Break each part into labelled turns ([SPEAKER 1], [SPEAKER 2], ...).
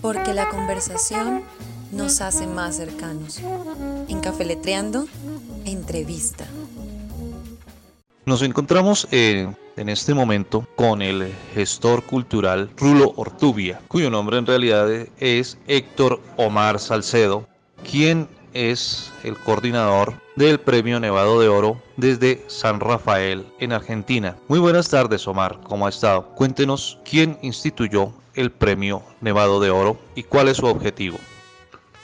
[SPEAKER 1] porque la conversación nos hace más cercanos. En Cafeletreando, entrevista.
[SPEAKER 2] Nos encontramos en este momento con el gestor cultural Rulo Ortubia, cuyo nombre en realidad es Héctor Omar Salcedo, quien es el coordinador del Premio Nevado de Oro desde San Rafael en Argentina. Muy buenas tardes Omar, ¿cómo ha estado? Cuéntenos quién instituyó el Premio Nevado de Oro y cuál es su objetivo.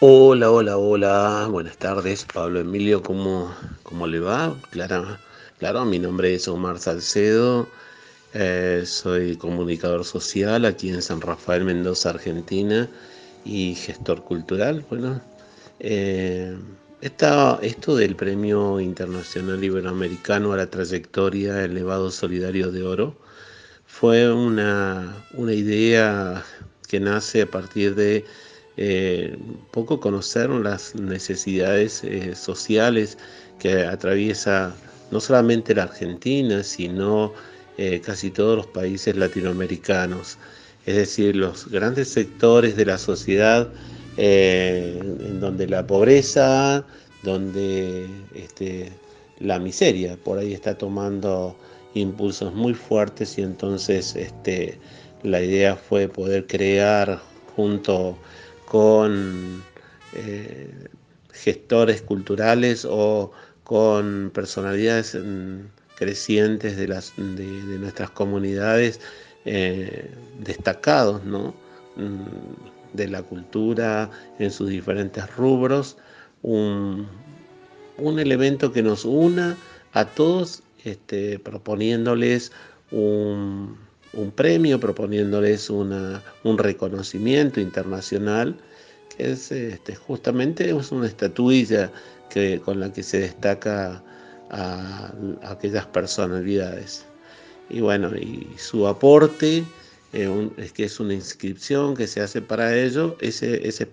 [SPEAKER 3] Hola, hola, hola, buenas tardes Pablo Emilio, ¿cómo, cómo le va? Claro, claro, mi nombre es Omar Salcedo. Eh, soy comunicador social aquí en San Rafael, Mendoza, Argentina y gestor cultural. Bueno, eh, esto del Premio Internacional Iberoamericano a la Trayectoria Elevado Solidario de Oro fue una, idea que nace a partir de eh, poco conocer las necesidades eh, sociales que atraviesa no solamente la Argentina, sino casi todos los países latinoamericanos. Es decir, los grandes sectores de la sociedad eh, en donde la pobreza, donde este, la miseria por ahí está tomando impulsos muy fuertes y entonces este, la idea fue poder crear junto con eh, gestores culturales o con personalidades mm, crecientes de, nuestras comunidades eh, destacados, ¿no? De la cultura en sus diferentes rubros, un, elemento que nos una a todos este, proponiéndoles un, premio, proponiéndoles una, un reconocimiento internacional, que es este, justamente es una estatuilla que, con la que se destaca a, a aquellas personalidades. Y bueno, y su aporte eh, es que es una inscripción que se hace para ello, ese, ese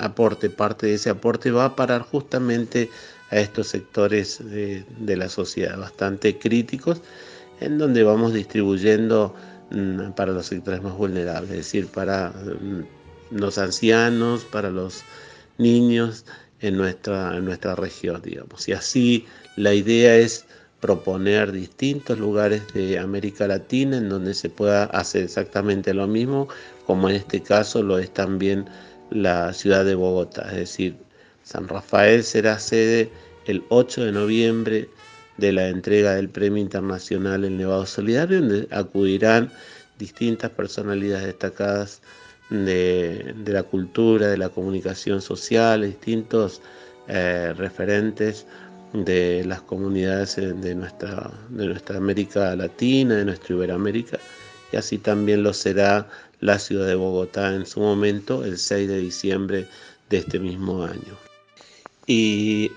[SPEAKER 3] aporte, parte de ese aporte va a parar justamente a estos sectores de, la sociedad bastante críticos, en donde vamos distribuyendo mm, para los sectores más vulnerables, es decir, para mm, los ancianos, para los niños en nuestra, en nuestra región, digamos. Y así la idea es proponer distintos lugares de América Latina en donde se pueda hacer exactamente lo mismo, como en este caso lo es también la ciudad de Bogotá. Es decir, San Rafael será sede el 8 de noviembre de la entrega del Premio Internacional El Nevado Solidario, donde acudirán distintas personalidades destacadas de, la cultura, de la comunicación social, distintos eh, referentes de las comunidades de nuestra, de nuestra América Latina, de nuestra Iberoamérica, y así también lo será la ciudad de Bogotá en su momento, el 6 de diciembre de este mismo año. Y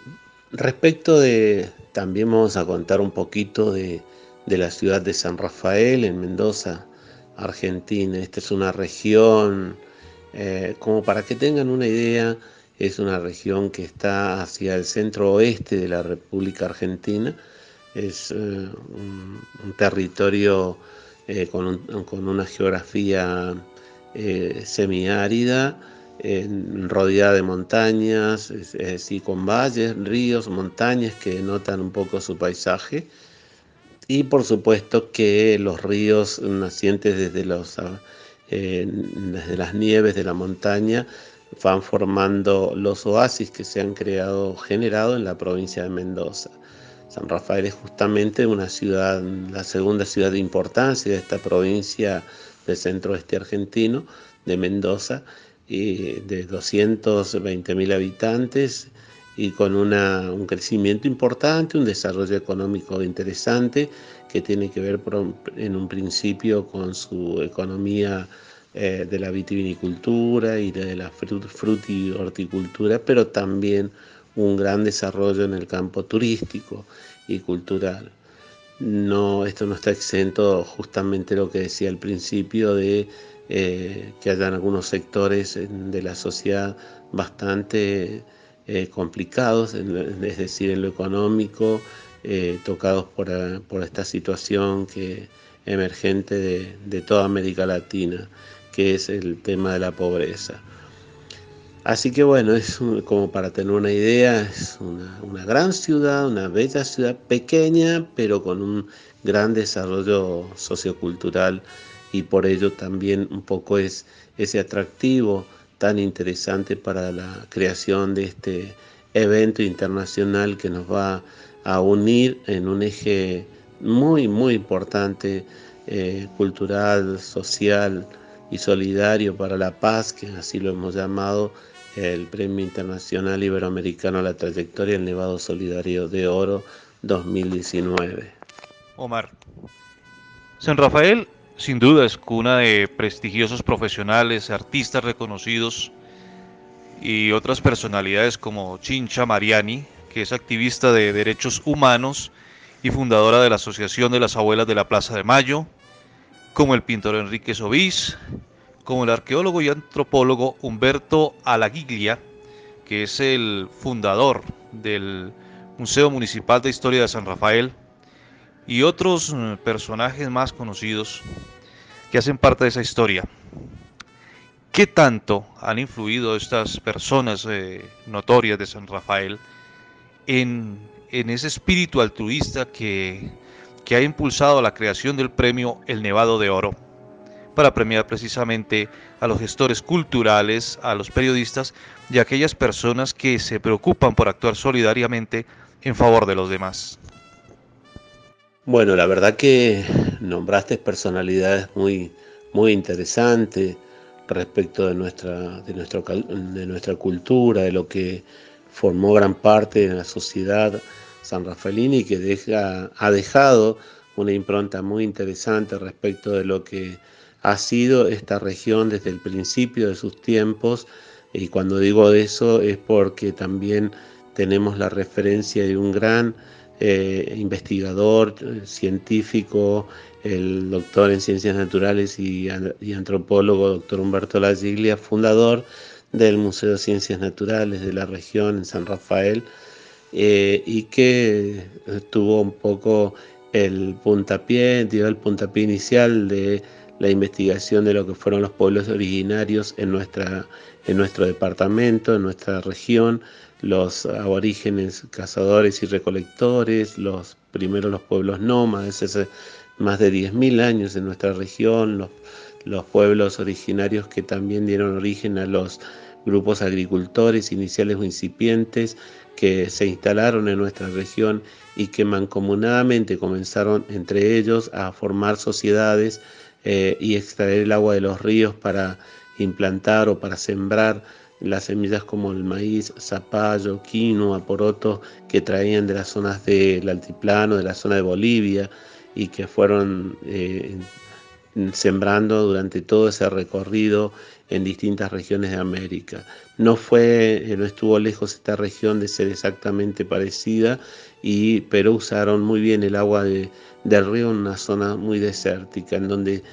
[SPEAKER 3] respecto de, también vamos a contar un poquito de, la ciudad de San Rafael, en Mendoza, Argentina. Esta es una región, eh, como para que tengan una idea, es una región que está hacia el centro oeste de la República Argentina. Es eh, un, territorio eh, con, una geografía eh, semiárida, rodeada de montañas, es, con valles, ríos, montañas que denotan un poco su paisaje. Y por supuesto que los ríos nacientes desde, los, desde las nieves de la montaña van formando los oasis que se han creado, generado en la provincia de Mendoza. San Rafael es justamente una ciudad, la segunda ciudad de importancia de esta provincia del centro-oeste argentino, de Mendoza, y de 220 mil habitantes y con un crecimiento importante, un desarrollo económico interesante que tiene que ver en un principio con su economía eh, de la vitivinicultura y de la horticultura, pero también un gran desarrollo en el campo turístico y cultural. No, esto no está exento justamente lo que decía al principio de eh, que hayan algunos sectores de la sociedad bastante eh, complicados, es decir, en lo económico, tocados por, esta situación que, emergente de toda América Latina que es el tema de la pobreza. Así que bueno, es como para tener una idea, es una, gran ciudad, una bella ciudad pequeña, pero con un gran desarrollo sociocultural y por ello también un poco es ese atractivo tan interesante para la creación de este evento internacional que nos va a unir en un eje muy, muy importante, eh, cultural, social y solidario para la paz, que así lo hemos llamado, el Premio Internacional Iberoamericano a la Trayectoria el Nevado Solidario de Oro 2019.
[SPEAKER 2] Omar, San Rafael sin duda es cuna de prestigiosos profesionales, artistas reconocidos y otras personalidades como Chincha Mariani, que es activista de derechos humanos y fundadora de la Asociación de las Abuelas de la Plaza de Mayo, como el pintor Enrique Sobís, como el arqueólogo y antropólogo Humberto Alagiglia, que es el fundador del Museo Municipal de Historia de San Rafael, y otros eh, personajes más conocidos que hacen parte de esa historia. ¿Qué tanto han influido estas personas eh, notorias de San Rafael en, ese espíritu altruista que, que ha impulsado la creación del premio El Nevado de Oro? para premiar precisamente a los gestores culturales, a los periodistas y a aquellas personas que se preocupan por actuar solidariamente en favor de los demás.
[SPEAKER 3] Bueno, la verdad que nombraste personalidades muy, muy interesantes respecto de nuestra, de, nuestra, de nuestra cultura, de lo que formó gran parte de la sociedad san rafaelina y que deja, ha dejado una impronta muy interesante respecto de lo que ha sido esta región desde el principio de sus tiempos. Y cuando digo eso es porque también tenemos la referencia de un gran eh, investigador, eh, científico, el doctor en ciencias naturales y, antropólogo, doctor Humberto Lagiglia, fundador del Museo de Ciencias Naturales de la región en San Rafael, eh, y que tuvo un poco el puntapié, dio el puntapié inicial de la investigación de lo que fueron los pueblos originarios en, nuestra, en nuestro departamento, en nuestra región, los aborígenes cazadores y recolectores, los primeros los pueblos nómades, hace más de 10.000 años en nuestra región, los, los pueblos originarios que también dieron origen a los grupos agricultores iniciales o incipientes que se instalaron en nuestra región y que mancomunadamente comenzaron entre ellos a formar sociedades eh, y extraer el agua de los ríos para implantar o para sembrar las semillas como el maíz, zapallo, quinoa, poroto que traían de las zonas del altiplano, de la zona de Bolivia y que fueron eh, sembrando durante todo ese recorrido en distintas regiones de América. No fue, eh, no estuvo lejos esta región de ser exactamente parecida, y, pero usaron muy bien el agua del río en una zona muy desértica, en donde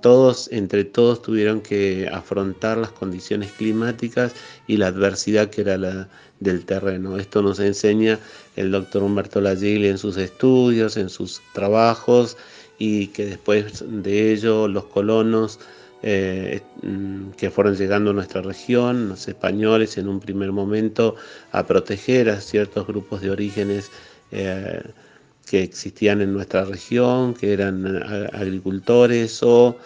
[SPEAKER 3] todos, entre todos, tuvieron que afrontar las condiciones climáticas y la adversidad que era la del terreno. Esto nos enseña el doctor Humberto Lagigli en sus estudios, en sus trabajos, y que después de ello los colonos eh, mm, que fueron llegando a nuestra región, los españoles en un primer momento, a proteger a ciertos grupos de orígenes. Eh, que existían en nuestra región, que eran eh, agricultores o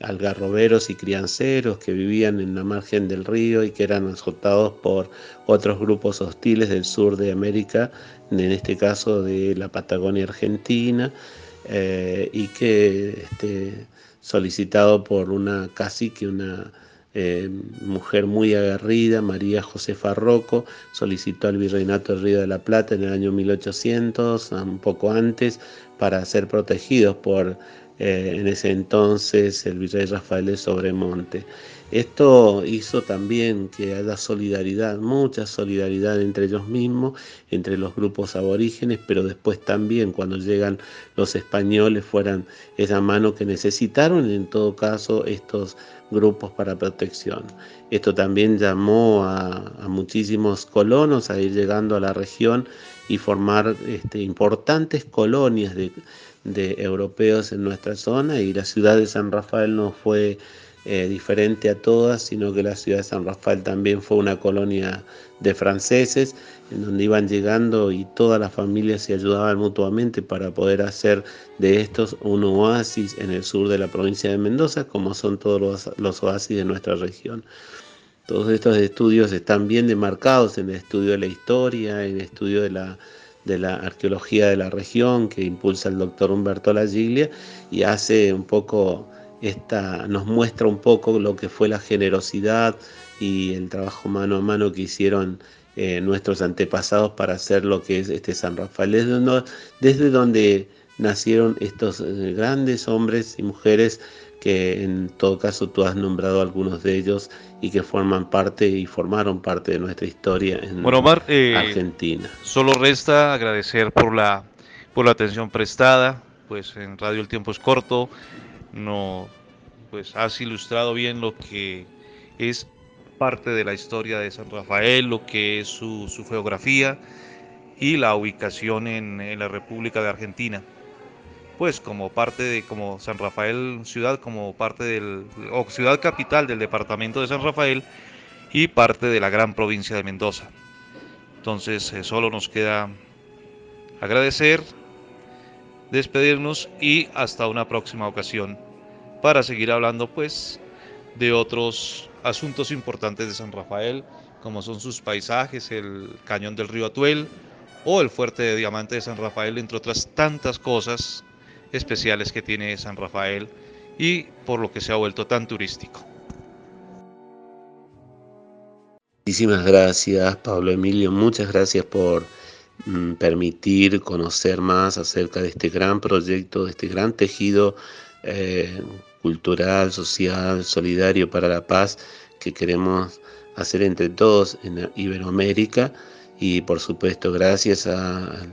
[SPEAKER 3] algarroberos y crianceros que vivían en la margen del río y que eran azotados por otros grupos hostiles del sur de América, en este caso de la Patagonia Argentina, eh, y que este, solicitado por una cacique, una eh, mujer muy aguerrida, María Josefa Rocco, solicitó al Virreinato del Río de la Plata en el año 1800, un poco antes, para ser protegidos por eh, en ese entonces el virrey Rafael de Sobremonte. Esto hizo también que haya solidaridad, mucha solidaridad entre ellos mismos, entre los grupos aborígenes, pero después también cuando llegan los españoles fueran esa mano que necesitaron en todo caso estos grupos para protección. Esto también llamó a, muchísimos colonos a ir llegando a la región y formar este, importantes colonias de, de europeos en nuestra zona y la ciudad de San Rafael no fue eh, diferente a todas, sino que la ciudad de San Rafael también fue una colonia de franceses, en donde iban llegando y todas las familias se ayudaban mutuamente para poder hacer de estos un oasis en el sur de la provincia de Mendoza, como son todos los, los oasis de nuestra región. Todos estos estudios están bien demarcados en el estudio de la historia, en el estudio de la, de la arqueología de la región que impulsa el doctor Humberto Lagiglia y hace un poco esta, nos muestra un poco lo que fue la generosidad y el trabajo mano a mano que hicieron eh, nuestros antepasados para hacer lo que es este San Rafael, desde donde, desde donde nacieron estos eh, grandes hombres y mujeres que en todo caso tú has nombrado algunos de ellos y que forman parte y formaron parte de nuestra historia en
[SPEAKER 2] eh, Argentina. Solo resta agradecer por la, por la atención prestada, pues en Radio El Tiempo es corto, no, pues has ilustrado bien lo que es parte de la historia de San Rafael, lo que es su, geografía y la ubicación en, la República de Argentina. Pues como parte de, como San Rafael ciudad, como parte del, ciudad capital del departamento de San Rafael y parte de la gran provincia de Mendoza. Entonces eh, solo nos queda agradecer despedirnos y hasta una próxima ocasión para seguir hablando pues de otros asuntos importantes de San Rafael como son sus paisajes, el cañón del río Atuel o el fuerte de diamante de San Rafael, entre otras tantas cosas especiales que tiene San Rafael y por lo que se ha vuelto tan turístico.
[SPEAKER 3] Muchísimas gracias Pablo Emilio, muchas gracias por Mm, permitir conocer más acerca de este gran proyecto, de este gran tejido eh, cultural, social, solidario para la paz que queremos hacer entre todos en Iberoamérica y por supuesto gracias a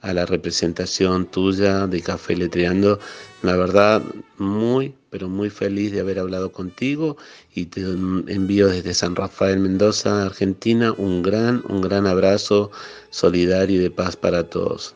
[SPEAKER 3] a la representación tuya de Café Letreando. La verdad, muy, pero muy feliz de haber hablado contigo y te envío desde San Rafael Mendoza, Argentina, un gran, un gran abrazo solidario y de paz para todos.